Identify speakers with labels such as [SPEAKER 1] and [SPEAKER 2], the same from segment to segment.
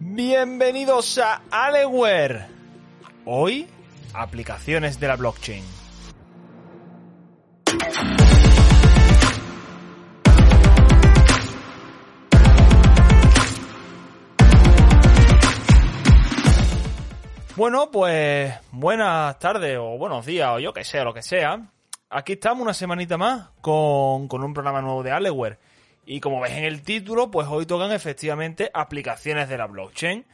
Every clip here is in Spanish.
[SPEAKER 1] Bienvenidos a Aleware. Hoy, aplicaciones de la blockchain. Bueno, pues buenas tardes o buenos días o yo que sé, lo que sea. Aquí estamos una semanita más con, con un programa nuevo de Aleware. Y como ves en el título, pues hoy tocan efectivamente aplicaciones de la blockchain.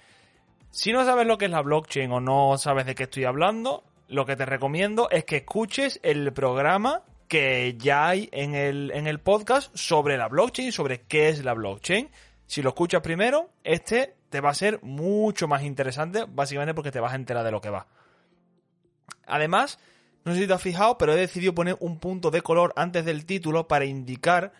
[SPEAKER 1] Si no sabes lo que es la blockchain o no sabes de qué estoy hablando, lo que te recomiendo es que escuches el programa que ya hay en el, en el podcast sobre la blockchain, sobre qué es la blockchain. Si lo escuchas primero, este te va a ser mucho más interesante, básicamente porque te vas a enterar de lo que va. Además, no sé si te has fijado, pero he decidido poner un punto de color antes del título para indicar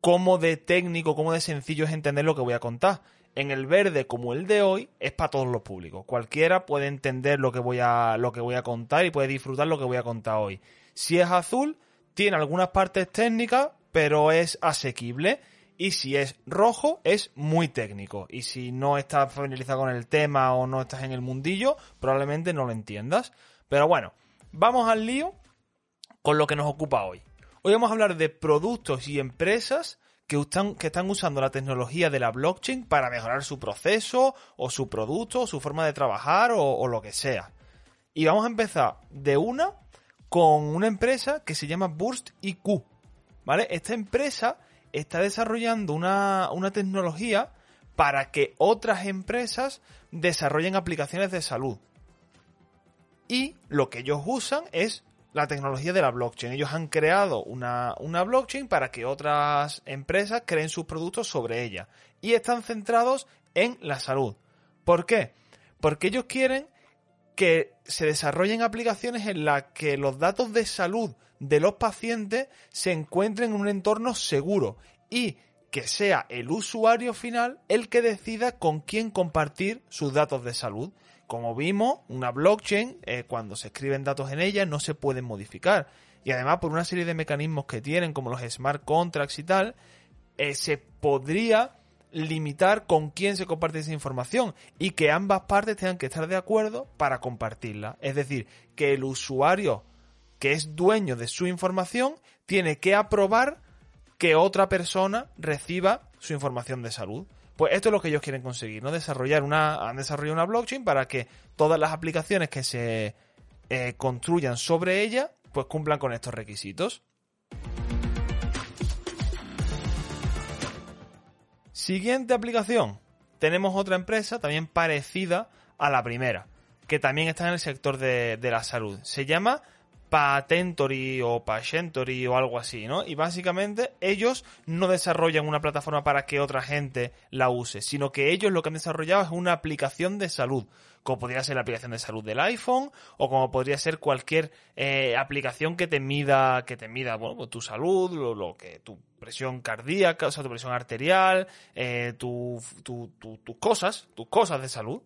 [SPEAKER 1] cómo de técnico, cómo de sencillo es entender lo que voy a contar. En el verde, como el de hoy, es para todos los públicos. Cualquiera puede entender lo que voy a, lo que voy a contar y puede disfrutar lo que voy a contar hoy. Si es azul, tiene algunas partes técnicas, pero es asequible y si es rojo es muy técnico. Y si no estás familiarizado con el tema o no estás en el mundillo, probablemente no lo entiendas. Pero bueno, vamos al lío con lo que nos ocupa hoy. Hoy vamos a hablar de productos y empresas que están, que están usando la tecnología de la blockchain para mejorar su proceso o su producto o su forma de trabajar o, o lo que sea. Y vamos a empezar de una con una empresa que se llama Burst IQ. ¿Vale? Esta empresa está desarrollando una, tecnología para que otras empresas desarrollen aplicaciones de salud. Y lo que ellos usan es la tecnología de la blockchain. Ellos han creado una, una, blockchain para que otras empresas creen sus productos sobre ella. Y están centrados en la salud. ¿Por qué? Porque ellos quieren que se desarrollen aplicaciones en las que los datos de salud de los pacientes se encuentren en un entorno seguro y que sea el usuario final el que decida con quién compartir sus datos de salud. Como vimos, una blockchain, eh, cuando se escriben datos en ella, no se pueden modificar. Y además, por una serie de mecanismos que tienen, como los smart contracts y tal, eh, se podría limitar con quién se comparte esa información y que ambas partes tengan que estar de acuerdo para compartirla. Es decir, que el usuario que es dueño de su información tiene que aprobar que otra persona reciba su información de salud. Pues esto es lo que ellos quieren conseguir, ¿no? Desarrollar una, han desarrollado una blockchain para que todas las aplicaciones que se eh, construyan sobre ella, pues cumplan con estos requisitos. Siguiente aplicación. Tenemos otra empresa también parecida a la primera, que también está en el sector de, la salud. Se llama Patentory o Patientory o algo así, ¿no? Y básicamente ellos no desarrollan una plataforma para que otra gente la use, sino que ellos lo que han desarrollado es una aplicación de salud, como podría ser la aplicación de salud del iPhone o como podría ser cualquier eh, aplicación que te mida, que te mida, bueno, pues tu salud, lo, que tu presión cardíaca, o sea, tu presión arterial, eh, tus cosas, tus cosas de salud.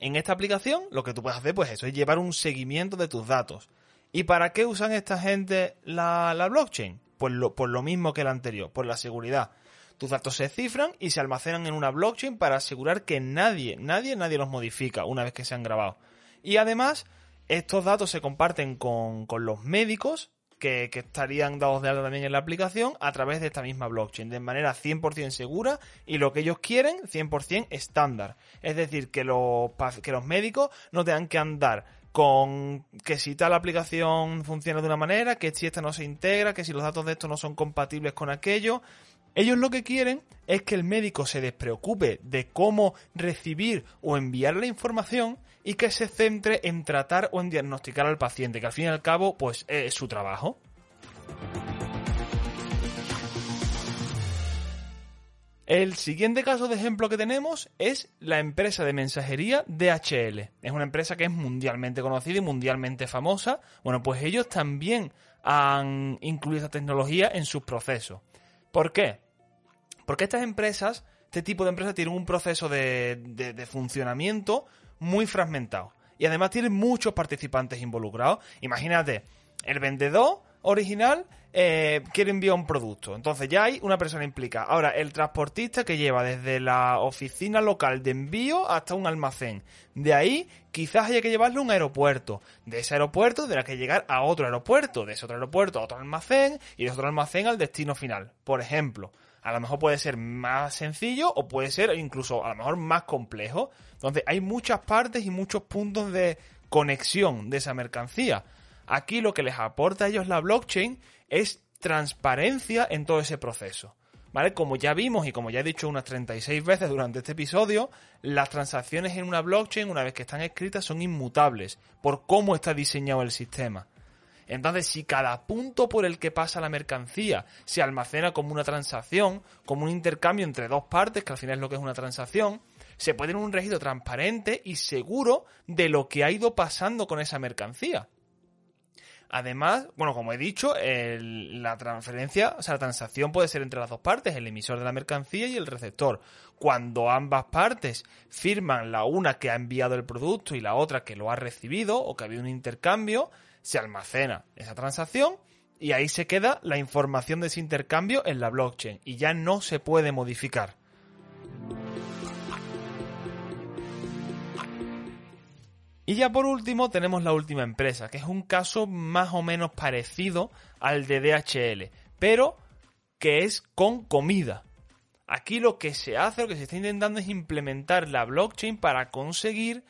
[SPEAKER 1] En esta aplicación lo que tú puedes hacer pues eso es llevar un seguimiento de tus datos. ¿Y para qué usan esta gente la, blockchain? Pues lo, por lo mismo que el anterior, por la seguridad. Tus datos se cifran y se almacenan en una blockchain para asegurar que nadie, nadie, nadie los modifica una vez que se han grabado. Y además, estos datos se comparten con, con los médicos que, estarían dados de alta también en la aplicación a través de esta misma blockchain, de manera 100% segura y lo que ellos quieren, 100% estándar. Es decir, que los, que los médicos no tengan que andar con que si tal aplicación funciona de una manera, que si esta no se integra, que si los datos de esto no son compatibles con aquello. Ellos lo que quieren es que el médico se despreocupe de cómo recibir o enviar la información y que se centre en tratar o en diagnosticar al paciente, que al fin y al cabo pues es su trabajo. El siguiente caso de ejemplo que tenemos es la empresa de mensajería DHL. Es una empresa que es mundialmente conocida y mundialmente famosa. Bueno, pues ellos también han incluido esta tecnología en sus procesos. ¿Por qué? Porque estas empresas, este tipo de empresas tienen un proceso de funcionamiento muy fragmentado. Y además tiene muchos participantes involucrados. Imagínate, el vendedor original eh, quiere enviar un producto. Entonces ya hay una persona implicada. Ahora, el transportista que lleva desde la oficina local de envío hasta un almacén. De ahí quizás haya que llevarlo a un aeropuerto. De ese aeropuerto tendrá que llegar a otro aeropuerto. De ese otro aeropuerto a otro almacén. Y de otro almacén al destino final. Por ejemplo. A lo mejor puede ser más sencillo o puede ser incluso a lo mejor más complejo. Entonces hay muchas partes y muchos puntos de conexión de esa mercancía. Aquí lo que les aporta a ellos la blockchain es transparencia en todo ese proceso. ¿Vale? Como ya vimos y como ya he dicho unas 36 veces durante este episodio, las transacciones en una blockchain, una vez que están escritas, son inmutables por cómo está diseñado el sistema. Entonces, si cada punto por el que pasa la mercancía se almacena como una transacción, como un intercambio entre dos partes, que al final es lo que es una transacción, se puede tener un registro transparente y seguro de lo que ha ido pasando con esa mercancía. Además, bueno, como he dicho, la transferencia, o sea, la transacción puede ser entre las dos partes, el emisor de la mercancía y el receptor. Cuando ambas partes firman la una que ha enviado el producto y la otra que lo ha recibido o que había un intercambio, se almacena esa transacción y ahí se queda la información de ese intercambio en la blockchain y ya no se puede modificar. Y ya por último tenemos la última empresa, que es un caso más o menos parecido al de DHL, pero que es con comida. Aquí lo que se hace, lo que se está intentando es implementar la blockchain para conseguir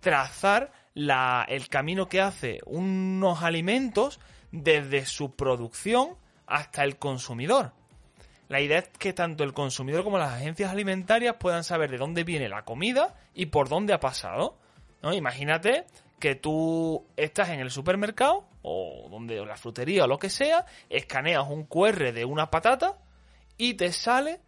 [SPEAKER 1] trazar el camino que hace unos alimentos desde su producción hasta el consumidor. La idea es que tanto el consumidor como las agencias alimentarias puedan saber de dónde viene la comida y por dónde ha pasado. Imagínate que tú estás en el supermercado o donde la frutería o lo que sea, escaneas un QR de una patata y te sale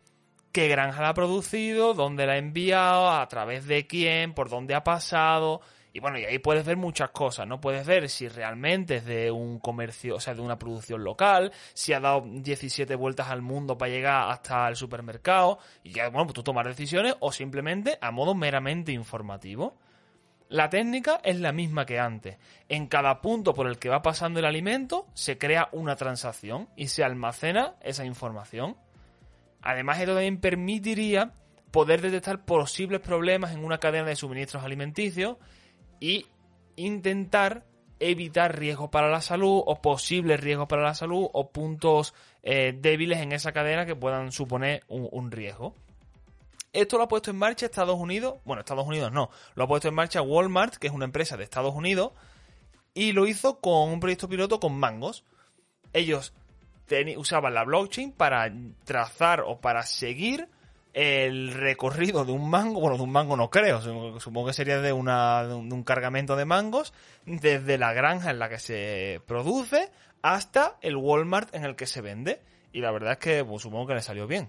[SPEAKER 1] qué granja la ha producido, dónde la ha enviado, a través de quién, por dónde ha pasado. Y bueno, y ahí puedes ver muchas cosas, ¿no? Puedes ver si realmente es de un comercio, o sea, de una producción local, si ha dado 17 vueltas al mundo para llegar hasta el supermercado, y ya, bueno, pues tú tomas decisiones o simplemente a modo meramente informativo. La técnica es la misma que antes. En cada punto por el que va pasando el alimento se crea una transacción y se almacena esa información. Además, esto también permitiría poder detectar posibles problemas en una cadena de suministros alimenticios y intentar evitar riesgos para la salud o posibles riesgos para la salud o puntos eh, débiles en esa cadena que puedan suponer un riesgo. Esto lo ha puesto en marcha Estados Unidos. Bueno, Estados Unidos no. Lo ha puesto en marcha Walmart, que es una empresa de Estados Unidos. Y lo hizo con un proyecto piloto con mangos. Ellos usaban la blockchain para trazar o para seguir el recorrido de un mango, bueno, de un mango no creo, supongo que sería de, una, de, un, cargamento de mangos, desde la granja en la que se produce hasta el Walmart en el que se vende. Y la verdad es que pues, supongo que le salió bien.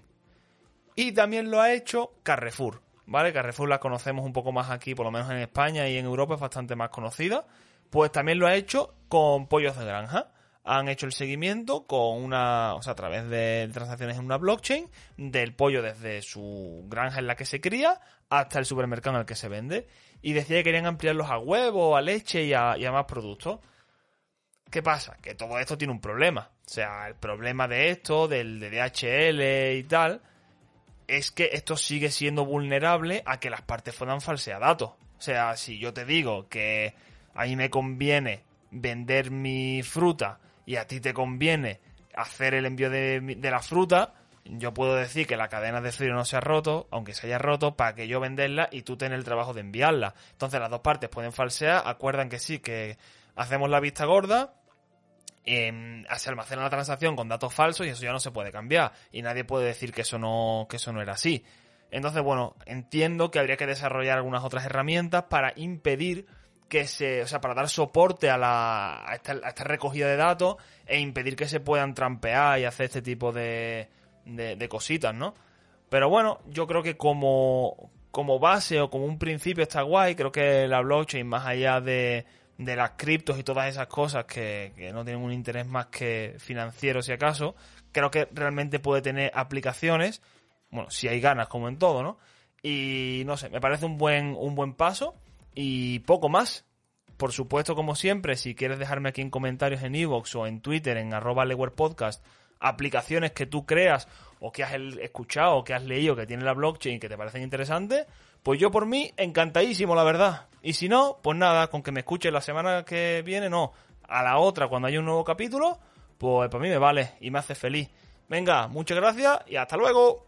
[SPEAKER 1] Y también lo ha hecho Carrefour, ¿vale? Carrefour la conocemos un poco más aquí, por lo menos en España y en Europa es bastante más conocida. Pues también lo ha hecho con pollos de granja. Han hecho el seguimiento con una, o sea, a través de transacciones en una blockchain del pollo desde su granja en la que se cría hasta el supermercado en el que se vende. Y decía que querían ampliarlos a huevo, a leche y a, más productos. ¿Qué pasa? Que todo esto tiene un problema. O sea, el problema de esto, del de DHL y tal, es que esto sigue siendo vulnerable a que las partes puedan falsear datos. O sea, si yo te digo que a mí me conviene vender mi fruta y a ti te conviene hacer el envío de, la fruta, yo puedo decir que la cadena de frío no se ha roto, aunque se haya roto, para que yo venderla y tú tengas el trabajo de enviarla. Entonces las dos partes pueden falsear, acuerdan que sí, que hacemos la vista gorda, eh, se almacena la transacción con datos falsos y eso ya no se puede cambiar. Y nadie puede decir que eso no, que eso no era así. Entonces, bueno, entiendo que habría que desarrollar algunas otras herramientas para impedir que se, o sea, para dar soporte a, la, esta, recogida de datos e impedir que se puedan trampear y hacer este tipo de, de, de cositas, ¿no? Pero bueno, yo creo que como, como base o como un principio está guay, creo que la blockchain, más allá de, de las criptos y todas esas cosas que, no tienen un interés más que financiero si acaso, creo que realmente puede tener aplicaciones, bueno, si hay ganas como en todo, ¿no? Y no sé, me parece un buen, un buen paso Y poco más. Por supuesto, como siempre, si quieres dejarme aquí en comentarios en iVoox o en Twitter, en arroba Podcast, aplicaciones que tú creas o que has escuchado o que has leído que tiene la blockchain que te parecen interesantes, pues yo por mí encantadísimo, la verdad. Y si no, pues nada, con que me escuches la semana que viene, no, a la otra cuando haya un nuevo capítulo, pues para mí me vale y me hace feliz. Venga, muchas gracias y hasta luego.